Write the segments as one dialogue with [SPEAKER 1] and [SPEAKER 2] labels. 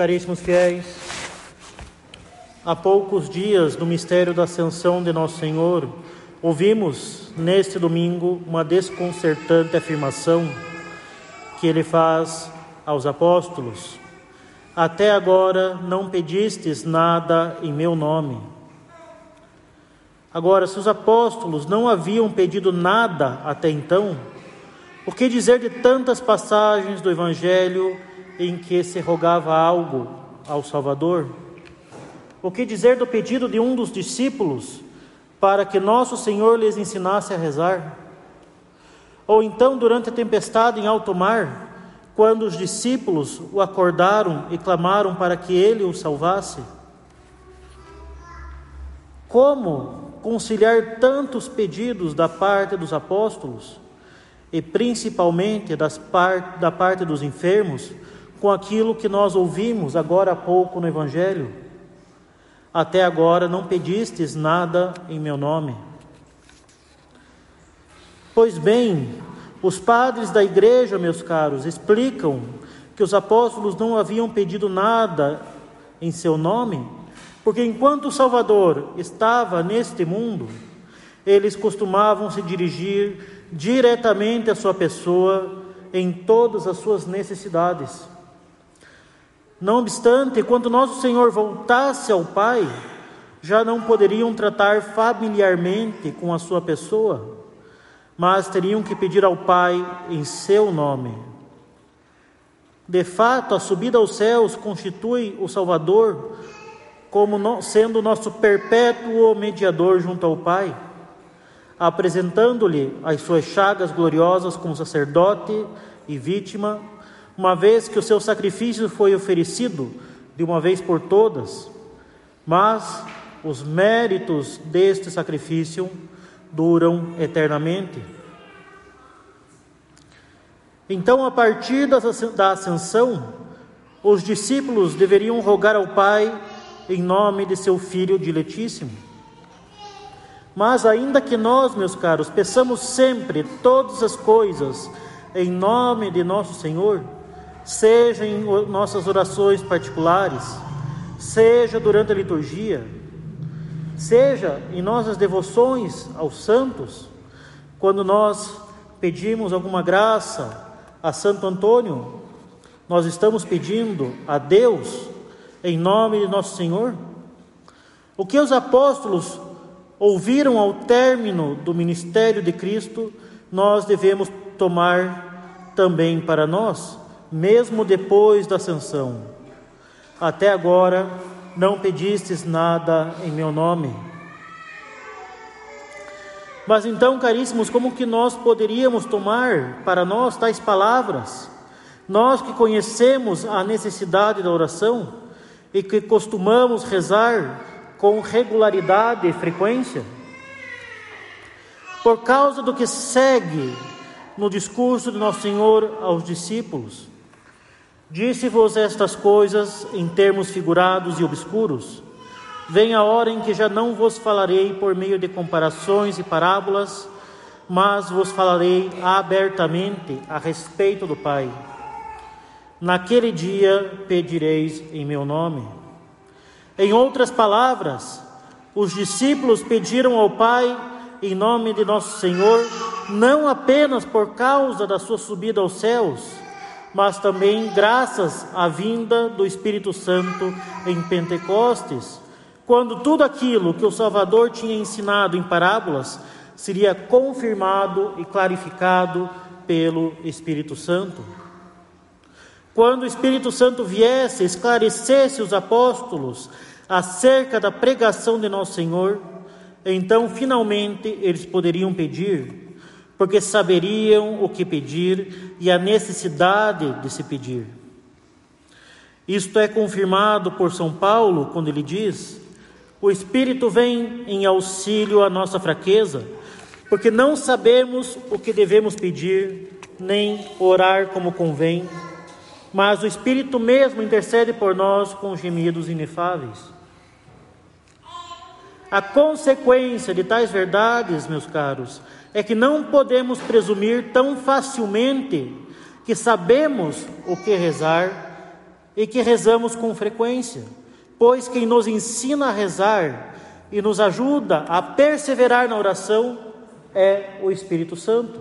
[SPEAKER 1] Caríssimos fiéis, há poucos dias do mistério da ascensão de Nosso Senhor, ouvimos neste domingo uma desconcertante afirmação que ele faz aos apóstolos: Até agora não pedistes nada em meu nome. Agora, se os apóstolos não haviam pedido nada até então, o que dizer de tantas passagens do Evangelho em que se rogava algo ao Salvador? O que dizer do pedido de um dos discípulos para que nosso Senhor lhes ensinasse a rezar? Ou então, durante a tempestade em alto mar, quando os discípulos o acordaram e clamaram para que ele os salvasse? Como conciliar tantos pedidos da parte dos apóstolos e principalmente das part, da parte dos enfermos com aquilo que nós ouvimos agora há pouco no Evangelho. Até agora não pedistes nada em meu nome. Pois bem, os padres da igreja, meus caros, explicam que os apóstolos não haviam pedido nada em seu nome, porque enquanto o Salvador estava neste mundo, eles costumavam se dirigir diretamente à sua pessoa em todas as suas necessidades. Não obstante, quando nosso Senhor voltasse ao Pai, já não poderiam tratar familiarmente com a sua pessoa, mas teriam que pedir ao Pai em seu nome. De fato, a subida aos céus constitui o Salvador como sendo nosso perpétuo mediador junto ao Pai, apresentando-lhe as suas chagas gloriosas como sacerdote e vítima uma vez que o seu sacrifício foi oferecido de uma vez por todas, mas os méritos deste sacrifício duram eternamente. Então, a partir da ascensão, os discípulos deveriam rogar ao Pai em nome de seu Filho diletíssimo. Mas, ainda que nós, meus caros, peçamos sempre todas as coisas em nome de nosso Senhor, seja em nossas orações particulares, seja durante a liturgia, seja em nossas devoções aos santos, quando nós pedimos alguma graça a Santo Antônio, nós estamos pedindo a Deus em nome de nosso Senhor? O que os apóstolos ouviram ao término do ministério de Cristo, nós devemos tomar também para nós mesmo depois da ascensão. Até agora não pedistes nada em meu nome. Mas então, caríssimos, como que nós poderíamos tomar para nós tais palavras? Nós que conhecemos a necessidade da oração e que costumamos rezar com regularidade e frequência? Por causa do que segue no discurso de Nosso Senhor aos discípulos, Disse-vos estas coisas em termos figurados e obscuros. Vem a hora em que já não vos falarei por meio de comparações e parábolas, mas vos falarei abertamente a respeito do Pai. Naquele dia pedireis em meu nome. Em outras palavras, os discípulos pediram ao Pai em nome de nosso Senhor, não apenas por causa da sua subida aos céus, mas também graças à vinda do Espírito Santo em Pentecostes, quando tudo aquilo que o Salvador tinha ensinado em parábolas seria confirmado e clarificado pelo Espírito Santo. Quando o Espírito Santo viesse, esclarecesse os apóstolos acerca da pregação de nosso Senhor, então finalmente eles poderiam pedir porque saberiam o que pedir e a necessidade de se pedir. Isto é confirmado por São Paulo quando ele diz: O Espírito vem em auxílio à nossa fraqueza, porque não sabemos o que devemos pedir, nem orar como convém, mas o Espírito mesmo intercede por nós com gemidos inefáveis. A consequência de tais verdades, meus caros, é que não podemos presumir tão facilmente que sabemos o que rezar e que rezamos com frequência, pois quem nos ensina a rezar e nos ajuda a perseverar na oração é o Espírito Santo.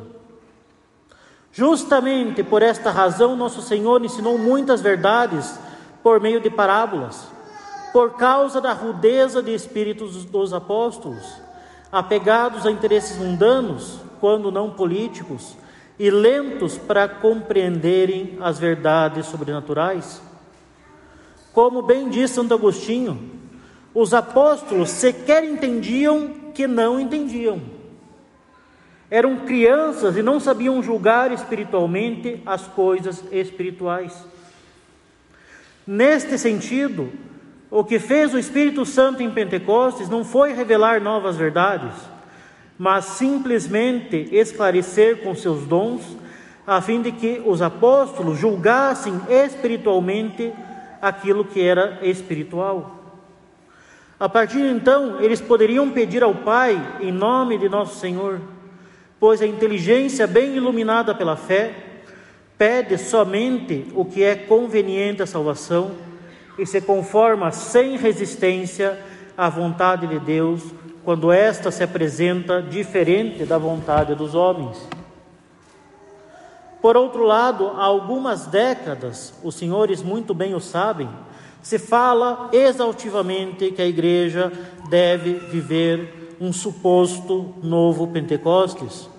[SPEAKER 1] Justamente por esta razão, nosso Senhor ensinou muitas verdades por meio de parábolas, por causa da rudeza de espíritos dos apóstolos, apegados a interesses mundanos, quando não políticos, e lentos para compreenderem as verdades sobrenaturais. Como bem diz Santo Agostinho, os apóstolos sequer entendiam que não entendiam. Eram crianças e não sabiam julgar espiritualmente as coisas espirituais. Neste sentido, o que fez o Espírito Santo em Pentecostes não foi revelar novas verdades, mas simplesmente esclarecer com seus dons, a fim de que os apóstolos julgassem espiritualmente aquilo que era espiritual. A partir de então, eles poderiam pedir ao Pai em nome de nosso Senhor, pois a inteligência bem iluminada pela fé pede somente o que é conveniente à salvação e se conforma sem resistência à vontade de Deus quando esta se apresenta diferente da vontade dos homens. Por outro lado, há algumas décadas, os senhores muito bem o sabem, se fala exaustivamente que a igreja deve viver um suposto novo Pentecostes.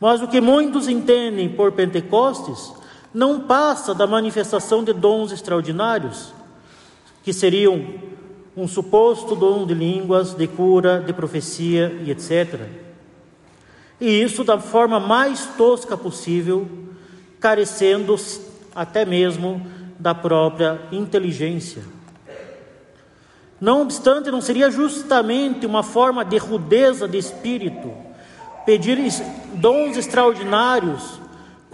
[SPEAKER 1] Mas o que muitos entendem por Pentecostes não passa da manifestação de dons extraordinários, que seriam um suposto dom de línguas, de cura, de profecia e etc. E isso da forma mais tosca possível, carecendo até mesmo da própria inteligência. Não obstante, não seria justamente uma forma de rudeza de espírito pedir dons extraordinários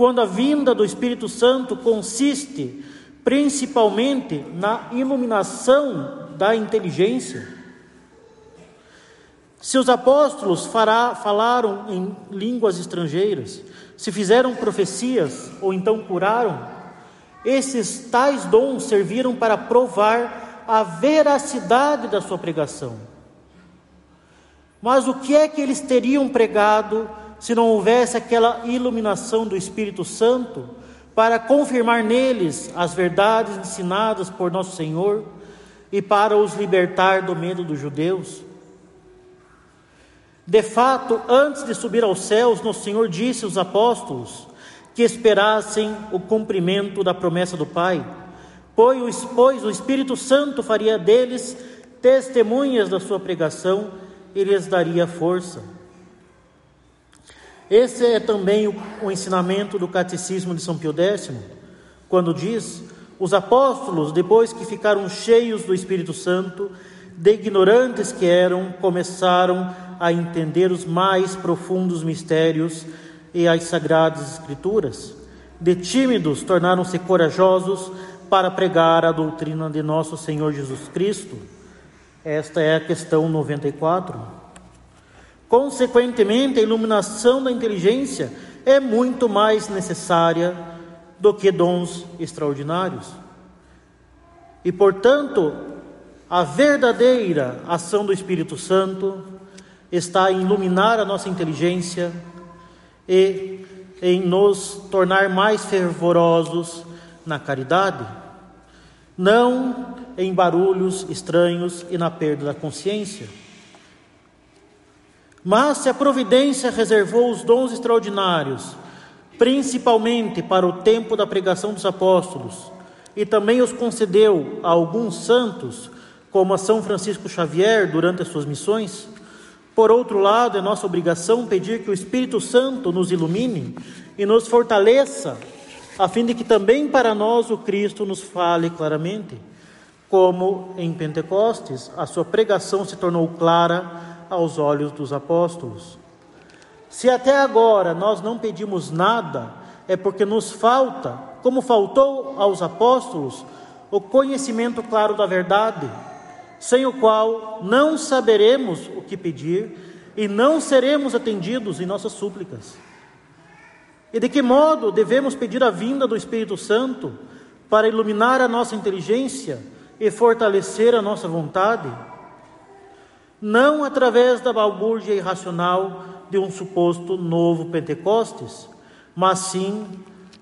[SPEAKER 1] quando a vinda do Espírito Santo consiste principalmente na iluminação da inteligência? Se os apóstolos fará, falaram em línguas estrangeiras, se fizeram profecias ou então curaram, esses tais dons serviram para provar a veracidade da sua pregação. Mas o que é que eles teriam pregado se não houvesse aquela iluminação do Espírito Santo para confirmar neles as verdades ensinadas por nosso Senhor e para os libertar do medo dos judeus? De fato, antes de subir aos céus, nosso Senhor disse aos apóstolos que esperassem o cumprimento da promessa do Pai, pois o Espírito Santo faria deles testemunhas da sua pregação e lhes daria força. Esse é também o, o ensinamento do Catecismo de São Pio X, quando diz: os apóstolos, depois que ficaram cheios do Espírito Santo, de ignorantes que eram, começaram a entender os mais profundos mistérios e as sagradas Escrituras. De tímidos tornaram-se corajosos para pregar a doutrina de nosso Senhor Jesus Cristo. Esta é a questão 94. Consequentemente, a iluminação da inteligência é muito mais necessária do que dons extraordinários. E, portanto, a verdadeira ação do Espírito Santo está em iluminar a nossa inteligência e em nos tornar mais fervorosos na caridade, não em barulhos estranhos e na perda da consciência. Mas se a providência reservou os dons extraordinários, principalmente para o tempo da pregação dos apóstolos, e também os concedeu a alguns santos, como a São Francisco Xavier durante as suas missões, por outro lado, é nossa obrigação pedir que o Espírito Santo nos ilumine e nos fortaleça, a fim de que também para nós o Cristo nos fale claramente. Como em Pentecostes, a sua pregação se tornou clara aos olhos dos apóstolos. Se até agora nós não pedimos nada, é porque nos falta, como faltou aos apóstolos, o conhecimento claro da verdade sem o qual não saberemos o que pedir e não seremos atendidos em nossas súplicas. E de que modo devemos pedir a vinda do Espírito Santo para iluminar a nossa inteligência e fortalecer a nossa vontade? Não através da balbúrdia irracional de um suposto novo Pentecostes, mas sim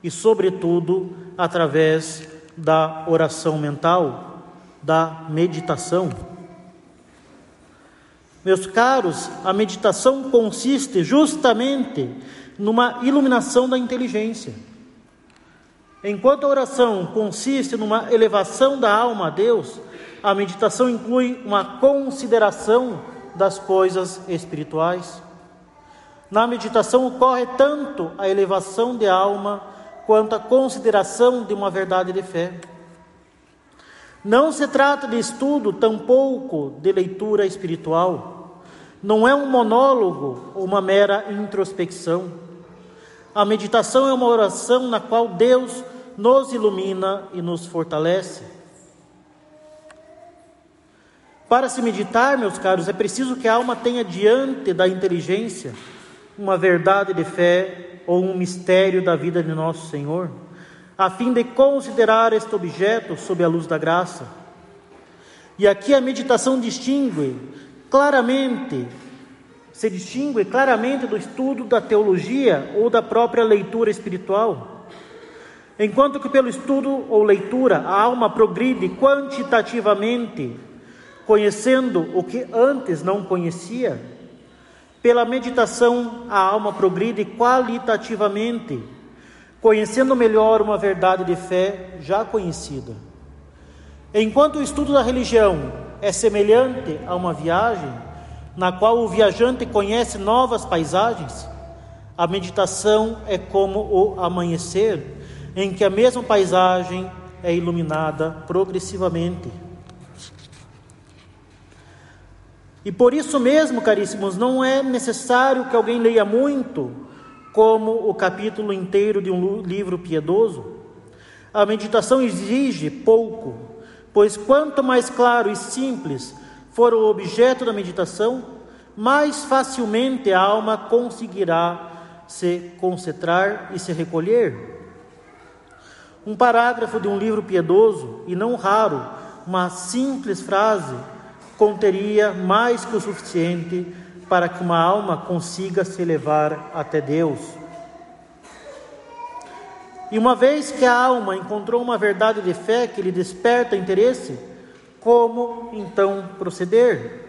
[SPEAKER 1] e, sobretudo, através da oração mental, da meditação. Meus caros, a meditação consiste justamente numa iluminação da inteligência. Enquanto a oração consiste numa elevação da alma a Deus, a meditação inclui uma consideração das coisas espirituais. Na meditação ocorre tanto a elevação de alma quanto a consideração de uma verdade de fé. Não se trata de estudo, tampouco de leitura espiritual. Não é um monólogo ou uma mera introspecção. A meditação é uma oração na qual Deus nos ilumina e nos fortalece. Para se meditar, meus caros, é preciso que a alma tenha diante da inteligência uma verdade de fé ou um mistério da vida de nosso Senhor a fim de considerar este objeto sob a luz da graça. E aqui a meditação distingue claramente, se distingue claramente do estudo da teologia ou da própria leitura espiritual. Enquanto que pelo estudo ou leitura a alma progride quantitativamente, conhecendo o que antes não conhecia, pela meditação a alma progride qualitativamente, conhecendo melhor uma verdade de fé já conhecida. Enquanto o estudo da religião é semelhante a uma viagem, na qual o viajante conhece novas paisagens, a meditação é como o amanhecer, em que a mesma paisagem é iluminada progressivamente. E por isso mesmo, caríssimos, não é necessário que alguém leia muito como o capítulo inteiro de um livro piedoso. A meditação exige pouco, pois quanto mais claro e simples for o objeto da meditação, mais facilmente a alma conseguirá se concentrar e se recolher. Um parágrafo de um livro piedoso, e não raro, uma simples frase, conteria mais que o suficiente para que uma alma consiga se elevar até Deus. E uma vez que a alma encontrou uma verdade de fé que lhe desperta interesse, como então proceder?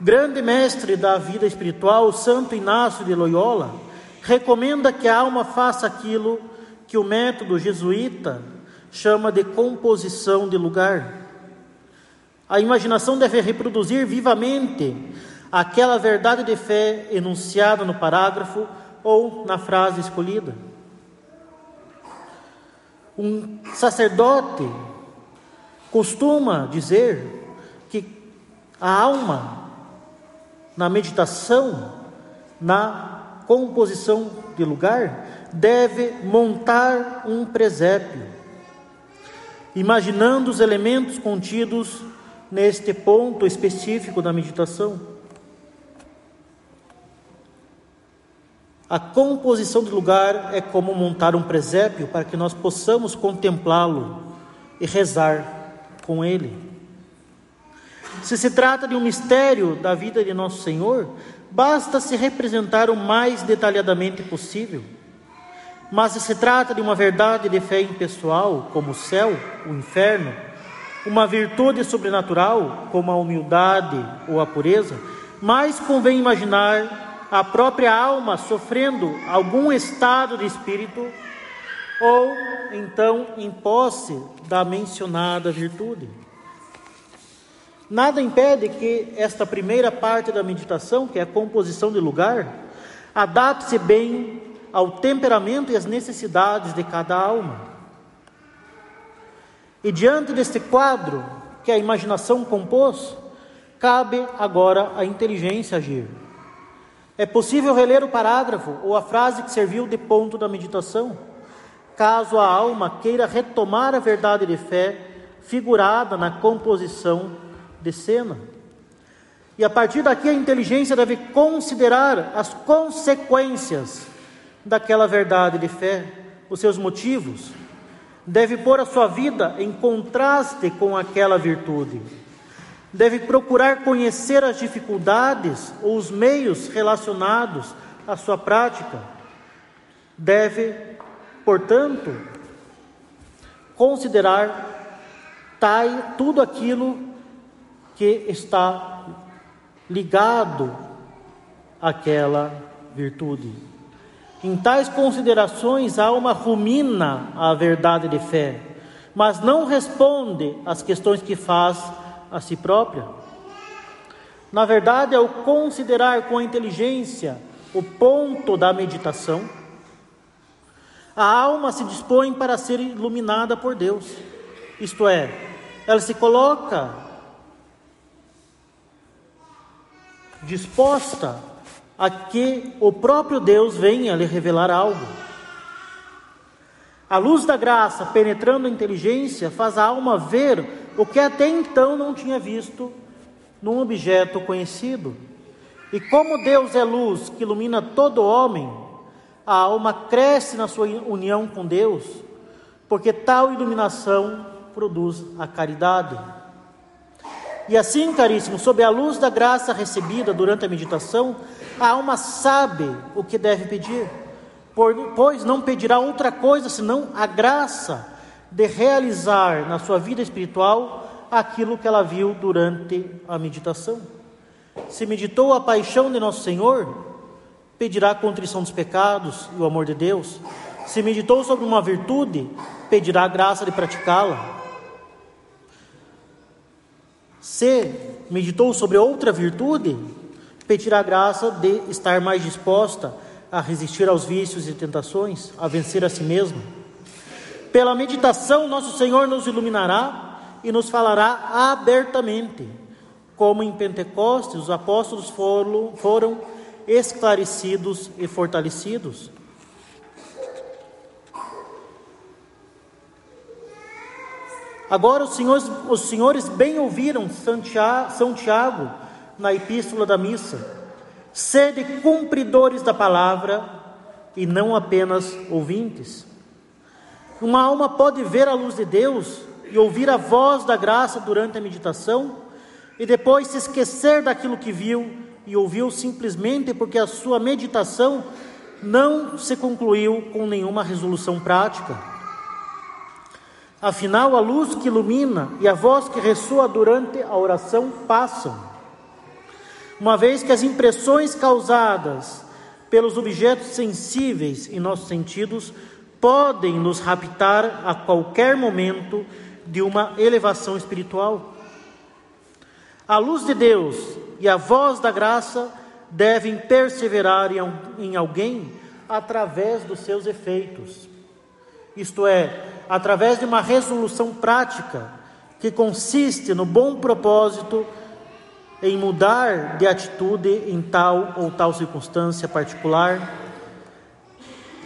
[SPEAKER 1] Grande mestre da vida espiritual, Santo Inácio de Loyola, recomenda que a alma faça aquilo que o método jesuíta chama de composição de lugar. A imaginação deve reproduzir vivamente aquela verdade de fé enunciada no parágrafo ou na frase escolhida. Um sacerdote costuma dizer que a alma, na meditação, na composição de lugar, deve montar um presépio, imaginando os elementos contidos neste ponto específico da meditação. A composição do lugar é como montar um presépio para que nós possamos contemplá-lo e rezar com ele. Se se trata de um mistério da vida de nosso Senhor, basta se representar o mais detalhadamente possível. Mas se se trata de uma verdade de fé impessoal, como o céu, o inferno, uma virtude sobrenatural, como a humildade ou a pureza, mais convém imaginar a própria alma sofrendo algum estado de espírito ou então em posse da mencionada virtude. Nada impede que esta primeira parte da meditação, que é a composição de lugar, adapte-se bem ao temperamento e às necessidades de cada alma. E diante deste quadro que a imaginação compôs, cabe agora à inteligência agir. É possível reler o parágrafo ou a frase que serviu de ponto da meditação, caso a alma queira retomar a verdade de fé figurada na composição de cena. E a partir daqui a inteligência deve considerar as consequências daquela verdade de fé, os seus motivos, deve pôr a sua vida em contraste com aquela virtude. Deve procurar conhecer as dificuldades ou os meios relacionados à sua prática. Deve, portanto, considerar tai, tudo aquilo que está ligado àquela virtude. Em tais considerações, a alma rumina a verdade de fé, mas não responde às questões que faz a si própria. Na verdade, ao considerar com a inteligência o ponto da meditação, a alma se dispõe para ser iluminada por Deus. Isto é, ela se coloca disposta a que o próprio Deus venha lhe revelar algo. A luz da graça penetrando a inteligência faz a alma ver o que até então não tinha visto num objeto conhecido. E como Deus é luz que ilumina todo homem, a alma cresce na sua união com Deus, porque tal iluminação produz a caridade. E assim, caríssimo, sob a luz da graça recebida durante a meditação, a alma sabe o que deve pedir, pois não pedirá outra coisa senão a graça de realizar na sua vida espiritual aquilo que ela viu durante a meditação. Se meditou a paixão de Nosso Senhor, pedirá a contrição dos pecados e o amor de Deus. Se meditou sobre uma virtude, pedirá a graça de praticá-la. Se meditou sobre outra virtude, pedirá a graça de estar mais disposta a resistir aos vícios e tentações, a vencer a si mesmo. Pela meditação, nosso Senhor nos iluminará e nos falará abertamente, como em Pentecostes os apóstolos foram, foram esclarecidos e fortalecidos. Agora, os senhores, os senhores bem ouviram São Tiago na epístola da missa: sede cumpridores da palavra e não apenas ouvintes. Uma alma pode ver a luz de Deus e ouvir a voz da graça durante a meditação e depois se esquecer daquilo que viu e ouviu simplesmente porque a sua meditação não se concluiu com nenhuma resolução prática. Afinal, a luz que ilumina e a voz que ressoa durante a oração passam. Uma vez que as impressões causadas pelos objetos sensíveis em nossos sentidos podem nos raptar a qualquer momento de uma elevação espiritual. A luz de Deus e a voz da graça devem perseverar em alguém através dos seus efeitos. Isto é, através de uma resolução prática que consiste no bom propósito em mudar de atitude em tal ou tal circunstância particular,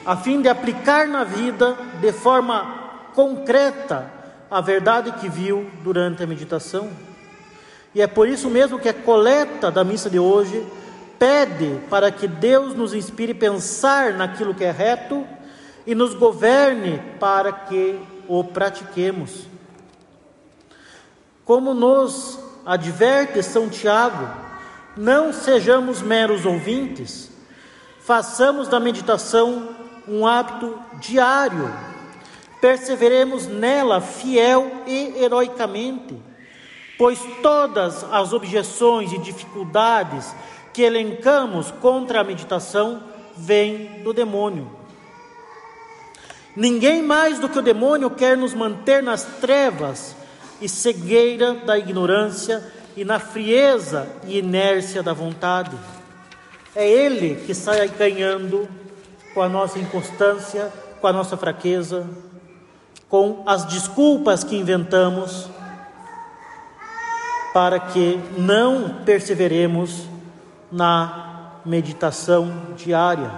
[SPEAKER 1] a fim de aplicar na vida de forma concreta a verdade que viu durante a meditação. E é por isso mesmo que a coleta da missa de hoje pede para que Deus nos inspire a pensar naquilo que é reto e nos governe para que o pratiquemos. Como nos adverte São Tiago, não sejamos meros ouvintes, façamos da meditação um hábito diário, perseveremos nela fiel e heroicamente, pois todas as objeções e dificuldades que elencamos contra a meditação vêm do demônio. Ninguém mais do que o demônio quer nos manter nas trevas e cegueira da ignorância e na frieza e inércia da vontade. É ele que sai ganhando com a nossa inconstância, com a nossa fraqueza, com as desculpas que inventamos para que não perseveremos na meditação diária.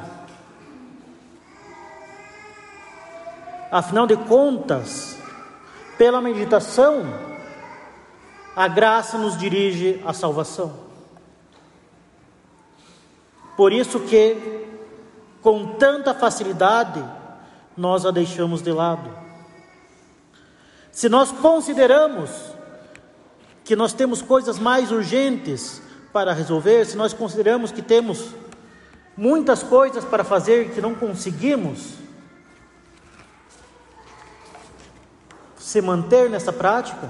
[SPEAKER 1] Afinal de contas, pela meditação, a graça nos dirige à salvação. Por isso que, com tanta facilidade, nós a deixamos de lado. Se nós consideramos que nós temos coisas mais urgentes para resolver, se nós consideramos que temos muitas coisas para fazer que não conseguimos se manter nessa prática,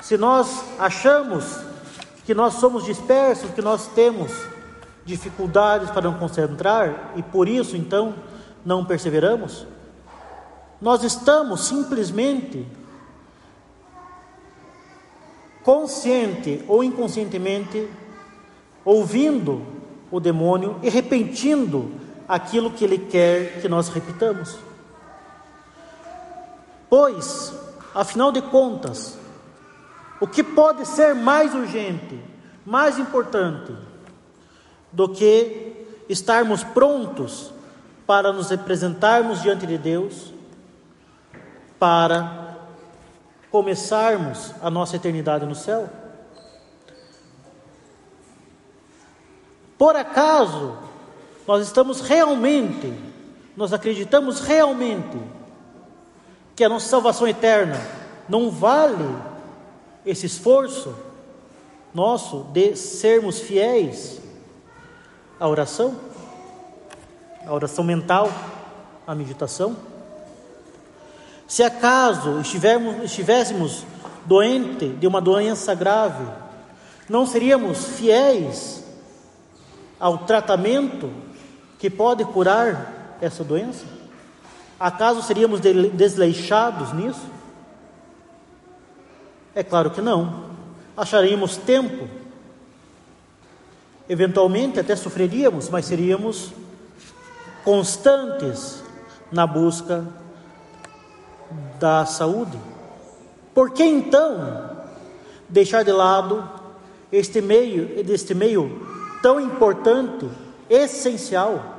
[SPEAKER 1] se nós achamos que nós somos dispersos, que nós temos dificuldades para não concentrar e por isso então não perseveramos, nós estamos simplesmente consciente ou inconscientemente ouvindo o demônio e repetindo aquilo que ele quer que nós repitamos. Pois, afinal de contas, o que pode ser mais urgente, mais importante do que estarmos prontos para nos representarmos diante de Deus, para começarmos a nossa eternidade no céu? Por acaso nós estamos realmente, nós acreditamos realmente que a nossa salvação eterna não vale esse esforço nosso de sermos fiéis à oração, à oração mental, à meditação? Se acaso estivermos, estivéssemos doente de uma doença grave, não seríamos fiéis ao tratamento que pode curar essa doença? Acaso seríamos desleixados nisso? É claro que não. Acharíamos tempo. Eventualmente até sofreríamos, mas seríamos constantes na busca da saúde. Por que então deixar de lado este meio, este meio tão importante, essencial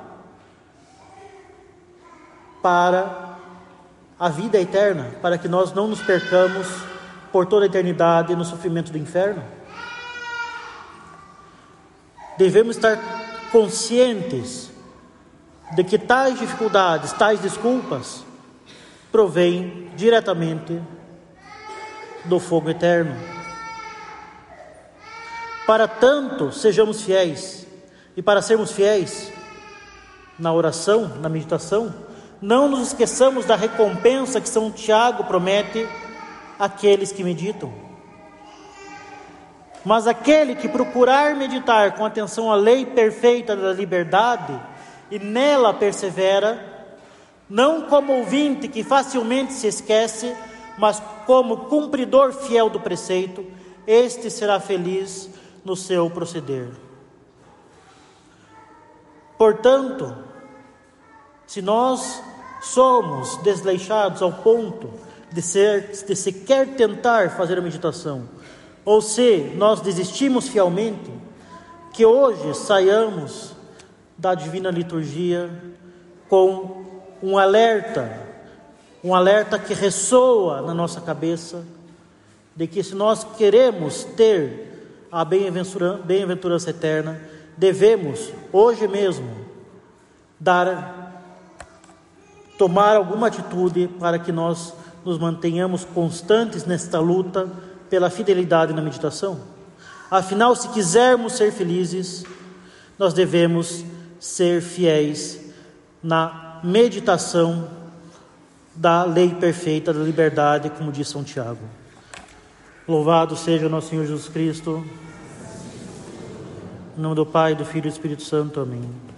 [SPEAKER 1] para a vida eterna, para que nós não nos percamos por toda a eternidade no sofrimento do inferno. Devemos estar conscientes de que tais dificuldades, tais desculpas, provêm diretamente do fogo eterno. Para tanto, sejamos fiéis. E para sermos fiéis na oração, na meditação, não nos esqueçamos da recompensa que São Tiago promete àqueles que meditam. Mas aquele que procurar meditar com atenção à lei perfeita da liberdade e nela persevera, não como ouvinte que facilmente se esquece, mas como cumpridor fiel do preceito, este será feliz no seu proceder. Portanto, se nós somos desleixados ao ponto de, ser, de sequer tentar fazer a meditação, ou se nós desistimos fielmente, que hoje saiamos da divina liturgia com um alerta, um alerta que ressoa na nossa cabeça, de que se nós queremos ter a bem-aventurança eterna, devemos, hoje mesmo, dar, tomar alguma atitude para que nós nos mantenhamos constantes nesta luta pela fidelidade na meditação. Afinal, se quisermos ser felizes, nós devemos ser fiéis na meditação da lei perfeita da liberdade, como diz São Tiago. Louvado seja o nosso Senhor Jesus Cristo. Em nome do Pai, do Filho e do Espírito Santo. Amém.